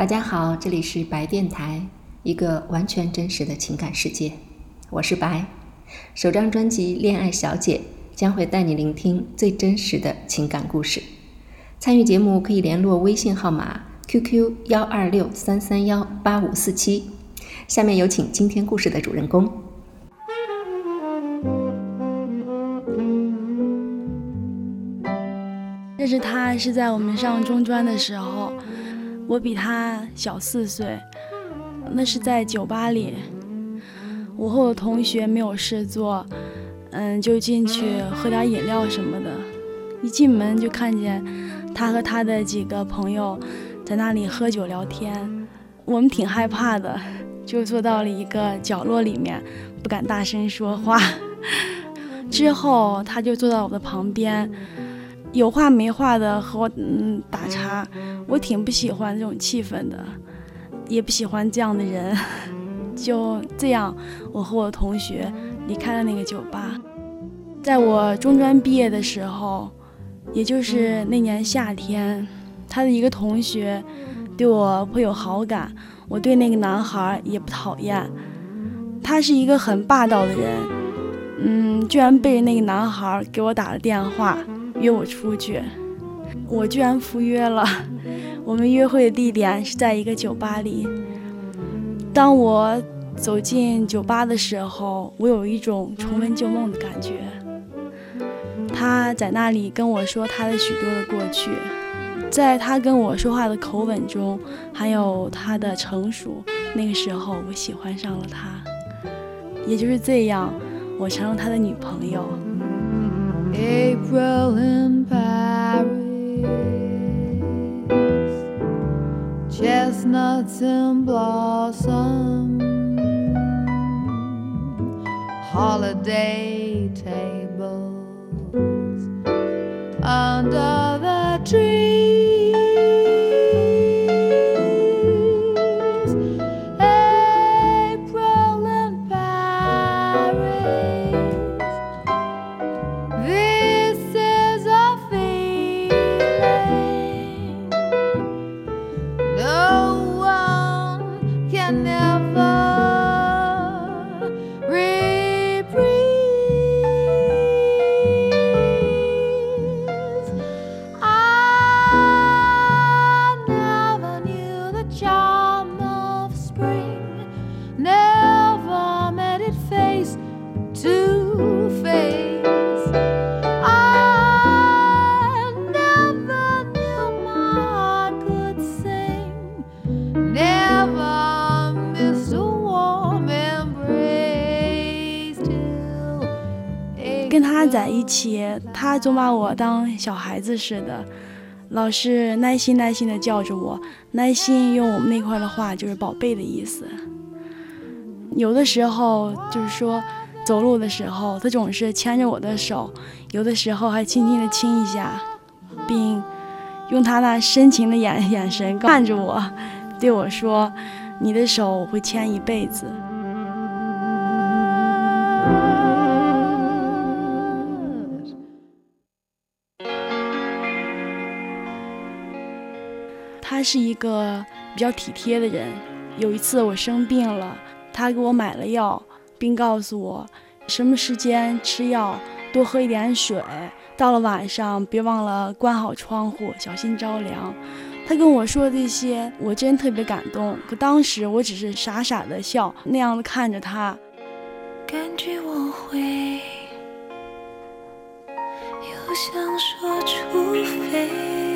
大家好，这里是白电台，一个完全真实的情感世界。我是白，首张专辑《恋爱小姐》将会带你聆听最真实的情感故事。参与节目可以联络微信号码 QQ 幺二六三三幺八五四七。下面有请今天故事的主人公。认识他是在我们上中专的时候。我比他小四岁，那是在酒吧里。我和我同学没有事做，嗯，就进去喝点饮料什么的。一进门就看见他和他的几个朋友在那里喝酒聊天。我们挺害怕的，就坐到了一个角落里面，不敢大声说话。之后他就坐到我的旁边。有话没话的和我嗯打岔，我挺不喜欢这种气氛的，也不喜欢这样的人。就这样，我和我同学离开了那个酒吧。在我中专毕业的时候，也就是那年夏天，他的一个同学对我颇有好感，我对那个男孩也不讨厌。他是一个很霸道的人，嗯，居然被那个男孩给我打了电话。约我出去，我居然赴约了。我们约会的地点是在一个酒吧里。当我走进酒吧的时候，我有一种重温旧梦的感觉。他在那里跟我说他的许多的过去，在他跟我说话的口吻中，还有他的成熟。那个时候，我喜欢上了他。也就是这样，我成了他的女朋友。April in Paris, chestnuts in blossom, holiday tables. Under 他他总把我当小孩子似的，老是耐心耐心的叫着我。耐心用我们那块的话就是“宝贝”的意思。有的时候就是说走路的时候，他总是牵着我的手，有的时候还轻轻的亲一下，并用他那深情的眼眼神看着我，对我说：“你的手我会牵一辈子。”他是一个比较体贴的人。有一次我生病了，他给我买了药，并告诉我什么时间吃药，多喝一点水。到了晚上，别忘了关好窗户，小心着凉。他跟我说这些，我真特别感动。可当时我只是傻傻的笑，那样的看着他。感觉我会又想说，除非。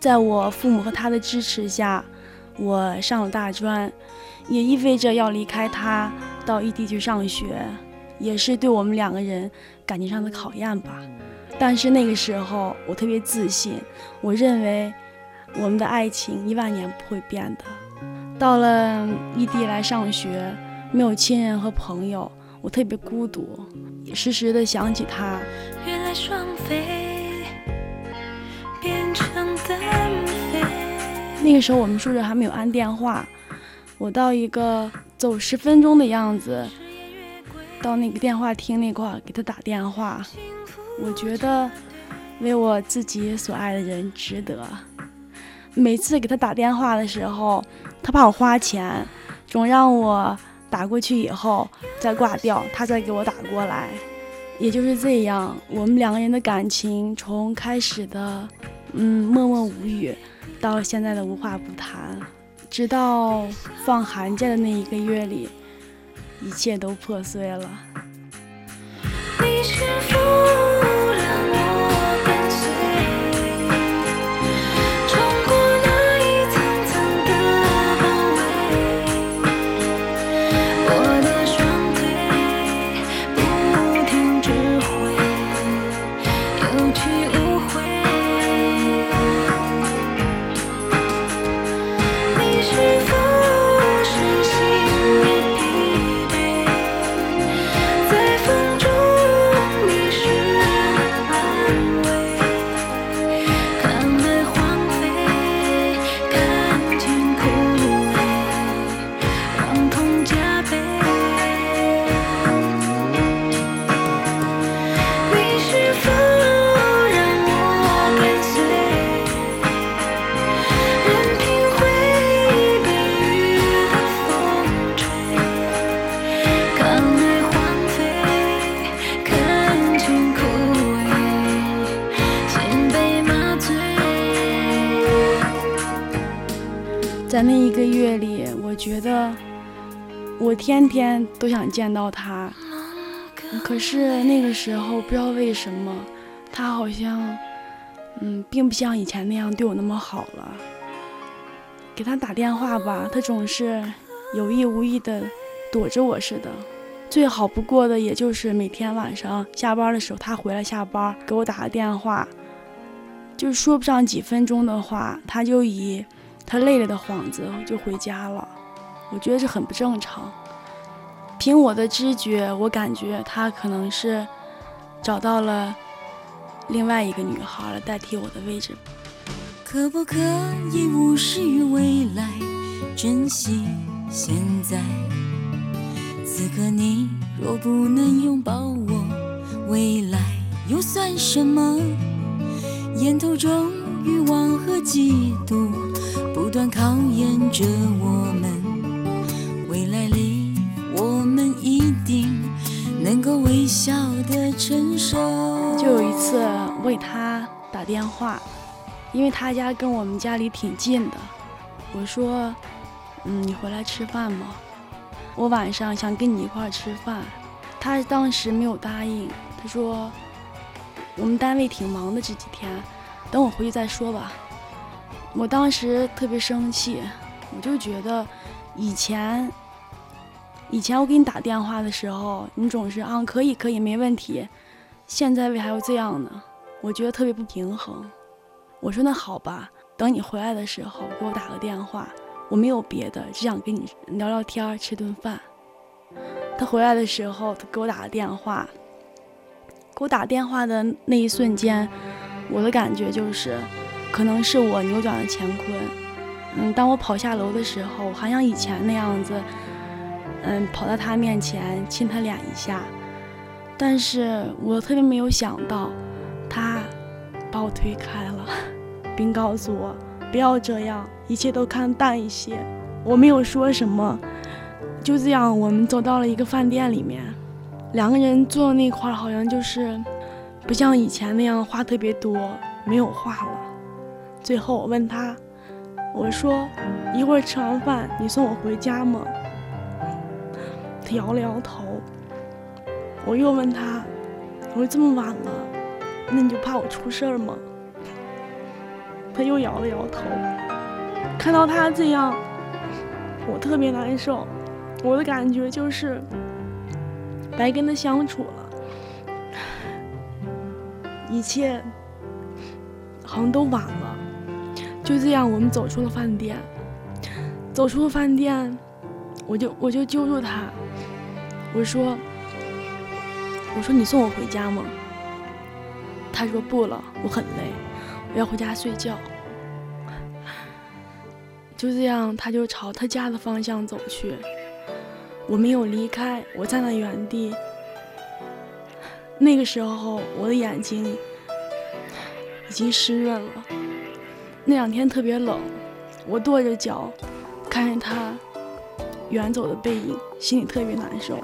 在我父母和他的支持下，我上了大专，也意味着要离开他到异地去上学，也是对我们两个人感情上的考验吧。但是那个时候我特别自信，我认为我们的爱情一万年不会变的。到了异地来上学，没有亲人和朋友，我特别孤独，时时的想起他。原来双飞那个时候我们宿舍还没有安电话，我到一个走十分钟的样子，到那个电话厅那块给他打电话。我觉得为我自己所爱的人值得。每次给他打电话的时候，他怕我花钱，总让我打过去以后再挂掉，他再给我打过来。也就是这样，我们两个人的感情从开始的嗯默默无语，到现在的无话不谈，直到放寒假的那一个月里，一切都破碎了。天天都想见到他，可是那个时候不知道为什么，他好像，嗯，并不像以前那样对我那么好了。给他打电话吧，他总是有意无意的躲着我似的。最好不过的，也就是每天晚上下班的时候，他回来下班给我打个电话，就说不上几分钟的话，他就以。他累了的幌子就回家了，我觉得这很不正常。凭我的知觉，我感觉他可能是找到了另外一个女孩来代替我的位置。可不可以无视于未来，珍惜现在？此刻你若不能拥抱我，未来又算什么？烟头中欲望和嫉妒。不断考验着我笑的承受。就有一次，我给他打电话，因为他家跟我们家里挺近的。我说：“嗯，你回来吃饭吗？我晚上想跟你一块吃饭。”他当时没有答应，他说：“我们单位挺忙的这几天，等我回去再说吧。”我当时特别生气，我就觉得，以前，以前我给你打电话的时候，你总是啊可以可以没问题，现在为啥要这样呢？我觉得特别不平衡。我说那好吧，等你回来的时候给我打个电话，我没有别的，只想跟你聊聊天，吃顿饭。他回来的时候，他给我打个电话，给我打电话的那一瞬间，我的感觉就是。可能是我扭转了乾坤，嗯，当我跑下楼的时候，还像以前那样子，嗯，跑到他面前亲他脸一下，但是我特别没有想到，他把我推开了，并告诉我不要这样，一切都看淡一些。我没有说什么，就这样，我们走到了一个饭店里面，两个人坐那块儿，好像就是不像以前那样话特别多，没有话了。最后我问他，我说：“一会儿吃完饭你送我回家吗？”他摇了摇头。我又问他：“我说这么晚了，那你就怕我出事儿吗？”他又摇了摇头。看到他这样，我特别难受。我的感觉就是白跟他相处了，一切好像都晚了。就这样，我们走出了饭店。走出了饭店，我就我就揪住他，我说：“我说你送我回家吗？”他说：“不了，我很累，我要回家睡觉。”就这样，他就朝他家的方向走去。我没有离开，我站在原地。那个时候，我的眼睛已经湿润了。那两天特别冷，我跺着脚，看着他远走的背影，心里特别难受。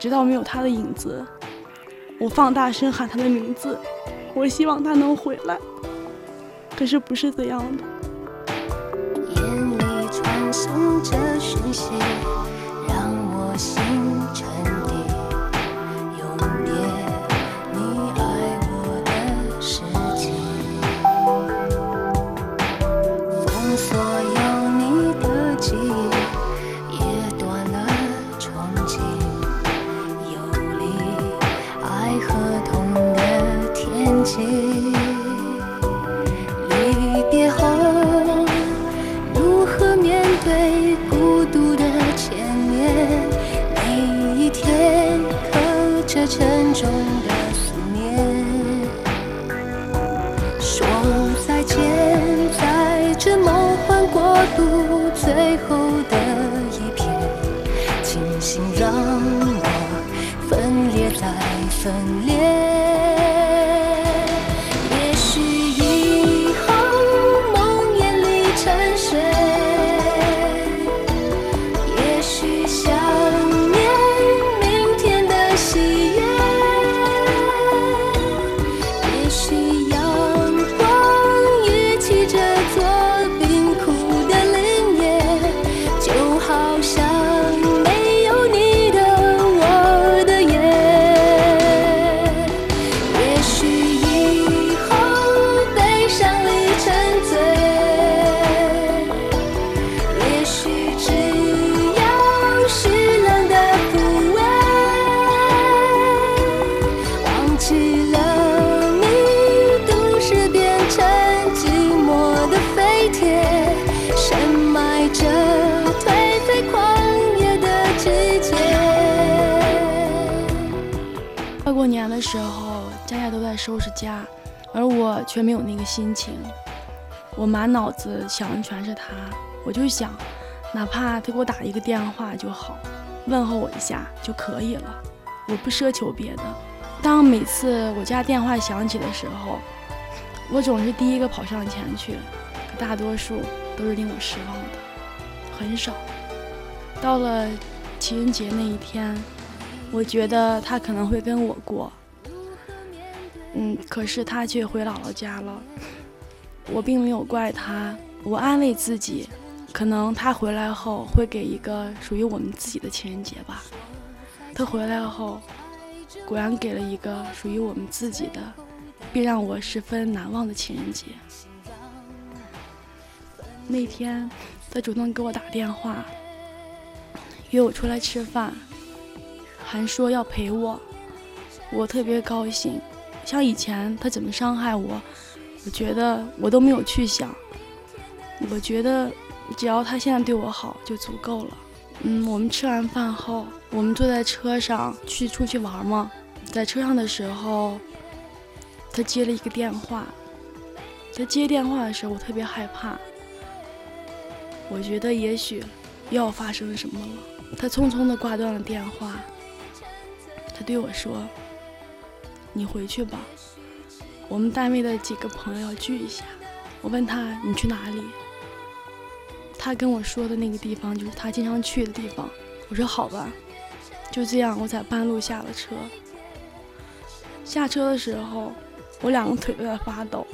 直到没有他的影子，我放大声喊他的名字，我希望他能回来。可是不是这样的。眼里传送着讯息。分裂再分裂。时候，家家都在收拾家，而我却没有那个心情。我满脑子想的全是他，我就想，哪怕他给我打一个电话就好，问候我一下就可以了。我不奢求别的。当每次我家电话响起的时候，我总是第一个跑上前去，可大多数都是令我失望的，很少。到了情人节那一天，我觉得他可能会跟我过。嗯，可是他却回姥姥家了。我并没有怪他，我安慰自己，可能他回来后会给一个属于我们自己的情人节吧。他回来后，果然给了一个属于我们自己的，并让我十分难忘的情人节。那天，他主动给我打电话，约我出来吃饭，还说要陪我，我特别高兴。像以前他怎么伤害我，我觉得我都没有去想。我觉得只要他现在对我好就足够了。嗯，我们吃完饭后，我们坐在车上去出去玩嘛。在车上的时候，他接了一个电话。他接电话的时候，我特别害怕。我觉得也许又要发生什么了。他匆匆地挂断了电话。他对我说。你回去吧，我们单位的几个朋友要聚一下。我问他你去哪里，他跟我说的那个地方就是他经常去的地方。我说好吧，就这样，我在半路下了车。下车的时候，我两个腿都在发抖。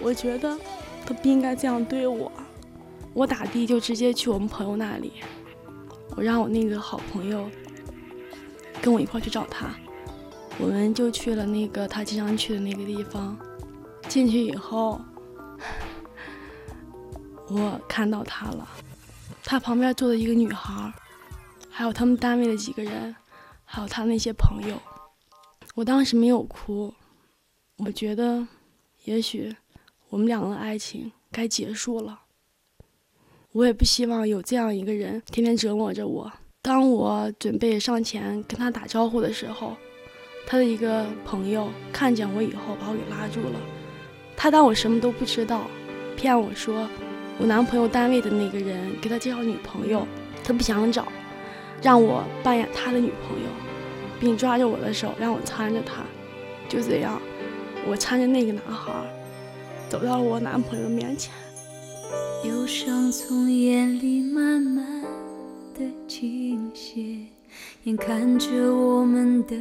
我觉得他不应该这样对我。我打的就直接去我们朋友那里，我让我那个好朋友跟我一块去找他。我们就去了那个他经常去的那个地方。进去以后，我看到他了，他旁边坐的一个女孩，还有他们单位的几个人，还有他那些朋友。我当时没有哭，我觉得也许我们两个的爱情该结束了。我也不希望有这样一个人天天折磨着我。当我准备上前跟他打招呼的时候，他的一个朋友看见我以后把我给拉住了。他当我什么都不知道，骗我说我男朋友单位的那个人给他介绍女朋友，他不想找，让我扮演他的女朋友，并抓着我的手让我搀着他。就这样，我搀着那个男孩走到了我男朋友面前。忧伤从眼里慢慢的倾斜，眼看着我们的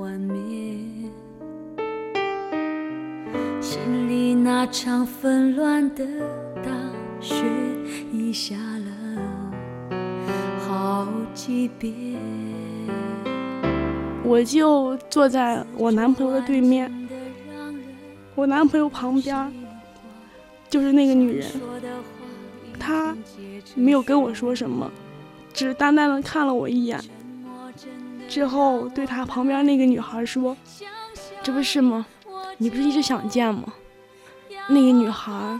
幻灭。心里那场纷乱的大雪已下了好几遍。我就坐在我男朋友的对面，我男朋友旁边就是那个女人，她没有跟我说什么，只淡淡的看了我一眼，之后对他旁边那个女孩说：“这不是吗？”你不是一直想见吗？那个女孩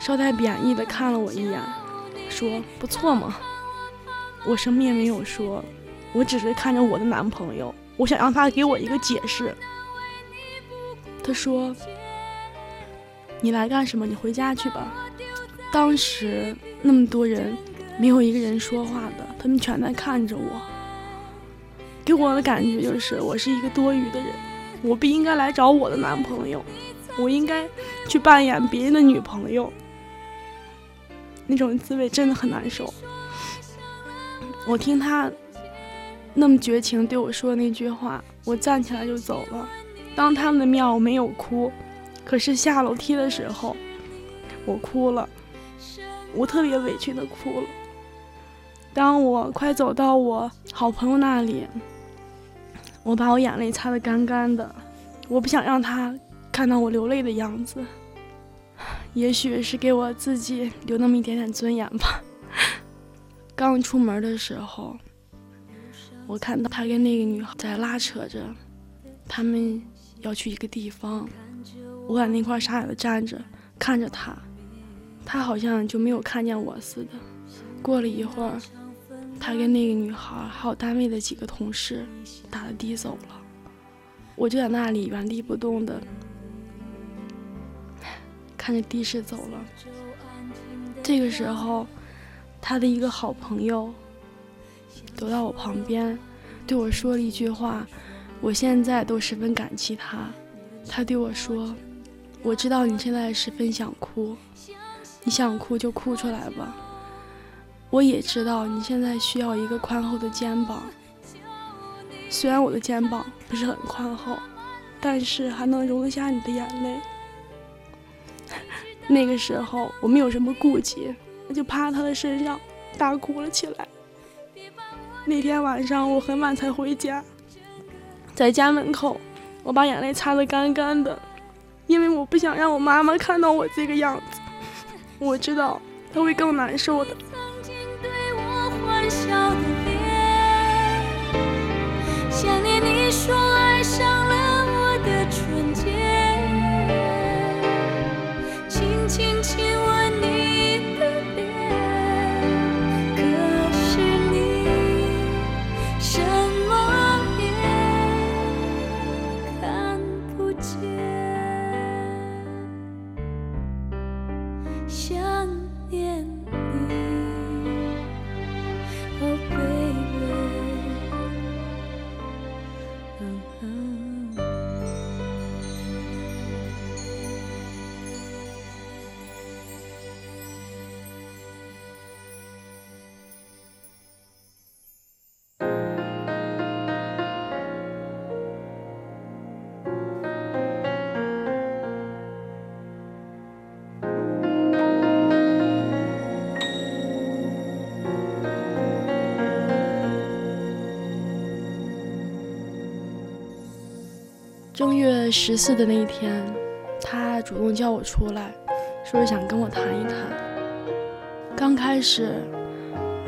稍带贬义的看了我一眼，说：“不错嘛。”我什么也没有说，我只是看着我的男朋友，我想让他给我一个解释。他说：“你来干什么？你回家去吧。”当时那么多人，没有一个人说话的，他们全在看着我，给我的感觉就是我是一个多余的人。我不应该来找我的男朋友，我应该去扮演别人的女朋友。那种滋味真的很难受。我听他那么绝情对我说的那句话，我站起来就走了。当他们的面我没有哭，可是下楼梯的时候我哭了，我特别委屈的哭了。当我快走到我好朋友那里。我把我眼泪擦得干干的，我不想让他看到我流泪的样子。也许是给我自己留那么一点点尊严吧。刚出门的时候，我看到他跟那个女孩在拉扯着，他们要去一个地方。我在那块傻傻的站着，看着他，他好像就没有看见我似的。过了一会儿。他跟那个女孩还有单位的几个同事打的的走了，我就在那里原地不动的看着的士走了。这个时候，他的一个好朋友走到我旁边，对我说了一句话，我现在都十分感激他。他对我说：“我知道你现在十分想哭，你想哭就哭出来吧。”我也知道你现在需要一个宽厚的肩膀，虽然我的肩膀不是很宽厚，但是还能容得下你的眼泪。那个时候我没有什么顾忌，我就趴他的身上大哭了起来。那天晚上我很晚才回家，在家门口，我把眼泪擦得干干的，因为我不想让我妈妈看到我这个样子，我知道她会更难受的。笑的脸，想念你说爱上了我的唇嗯嗯。正月十四的那一天，他主动叫我出来，说是想跟我谈一谈。刚开始，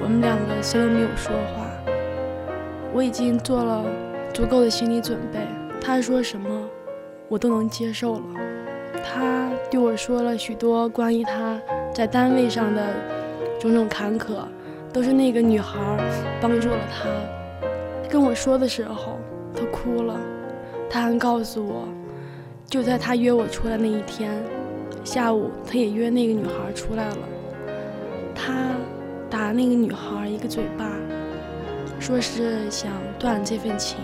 我们两个谁都没有说话，我已经做了足够的心理准备。他说什么，我都能接受了。他对我说了许多关于他在单位上的种种坎坷，都是那个女孩帮助了他。跟我说的时候，他哭了。他还告诉我，就在他约我出来那一天下午，他也约那个女孩出来了。他打那个女孩一个嘴巴，说是想断这份情。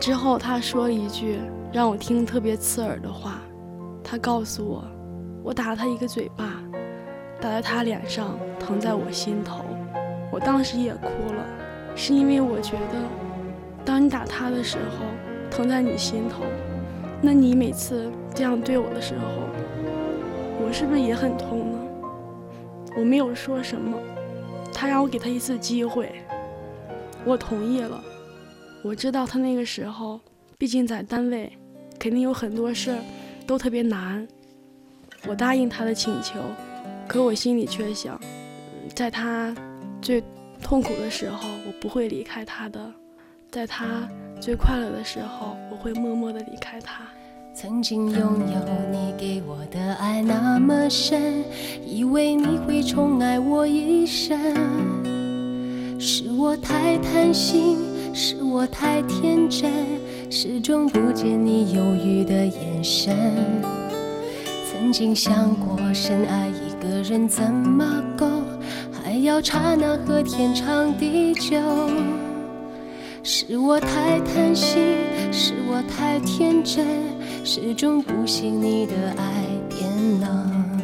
之后他说了一句让我听特别刺耳的话，他告诉我，我打了他一个嘴巴，打在他脸上，疼在我心头。我当时也哭了，是因为我觉得，当你打他的时候，疼在你心头，那你每次这样对我的时候，我是不是也很痛呢？我没有说什么，他让我给他一次机会，我同意了。我知道他那个时候，毕竟在单位，肯定有很多事儿都特别难。我答应他的请求，可我心里却想，在他最痛苦的时候，我不会离开他的；在他最快乐的时候，我会默默的离开他。曾经拥有你给我的爱那么深，以为你会宠爱我一生。是我太贪心，是我太天真，始终不见你犹豫的眼神。曾经想过深爱一个人怎么够，还要刹那和天长地久。是我太贪心，是我太天真，始终不信你的爱变冷。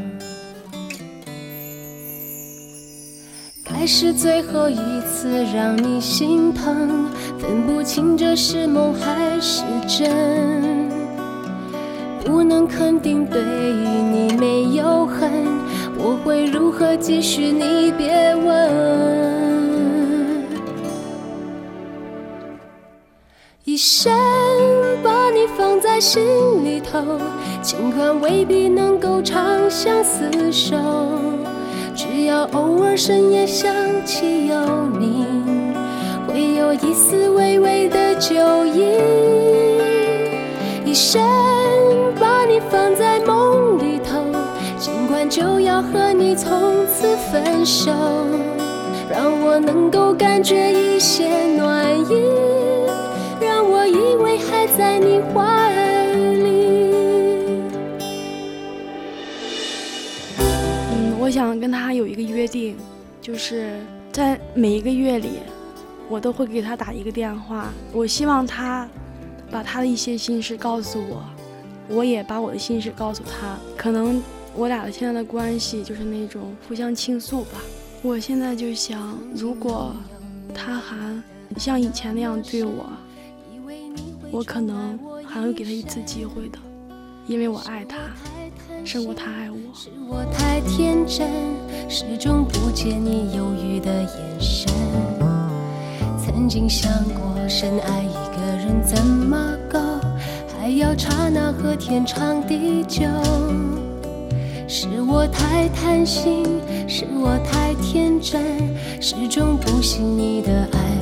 该是最后一次让你心疼，分不清这是梦还是真。不能肯定对你没有恨，我会如何继续？你别问。一生把你放在心里头，尽管未必能够长相厮守，只要偶尔深夜想起有你，会有一丝微微的酒意。一生把你放在梦里头，尽管就要和你从此分手，让我能够感觉一些暖意。为还在你怀里。嗯，我想跟他有一个约定，就是在每一个月里，我都会给他打一个电话。我希望他把他的一些心事告诉我，我也把我的心事告诉他。可能我俩的现在的关系就是那种互相倾诉吧。我现在就想，如果他还像以前那样对我。我可能还会给他一次机会的，因为我爱他，胜过他爱我。是我太天真，始终不见你犹豫的眼神。曾经想过，深爱一个人怎么够，还要刹那和天长地久。是我太贪心，是我太天真，始终不信你的爱。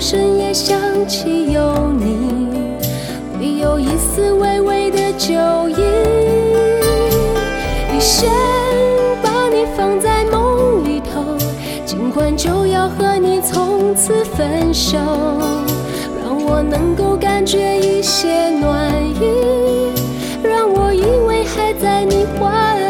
深夜想起有你，会有一丝微微的酒意。一生把你放在梦里头，尽管就要和你从此分手，让我能够感觉一些暖意，让我以为还在你怀。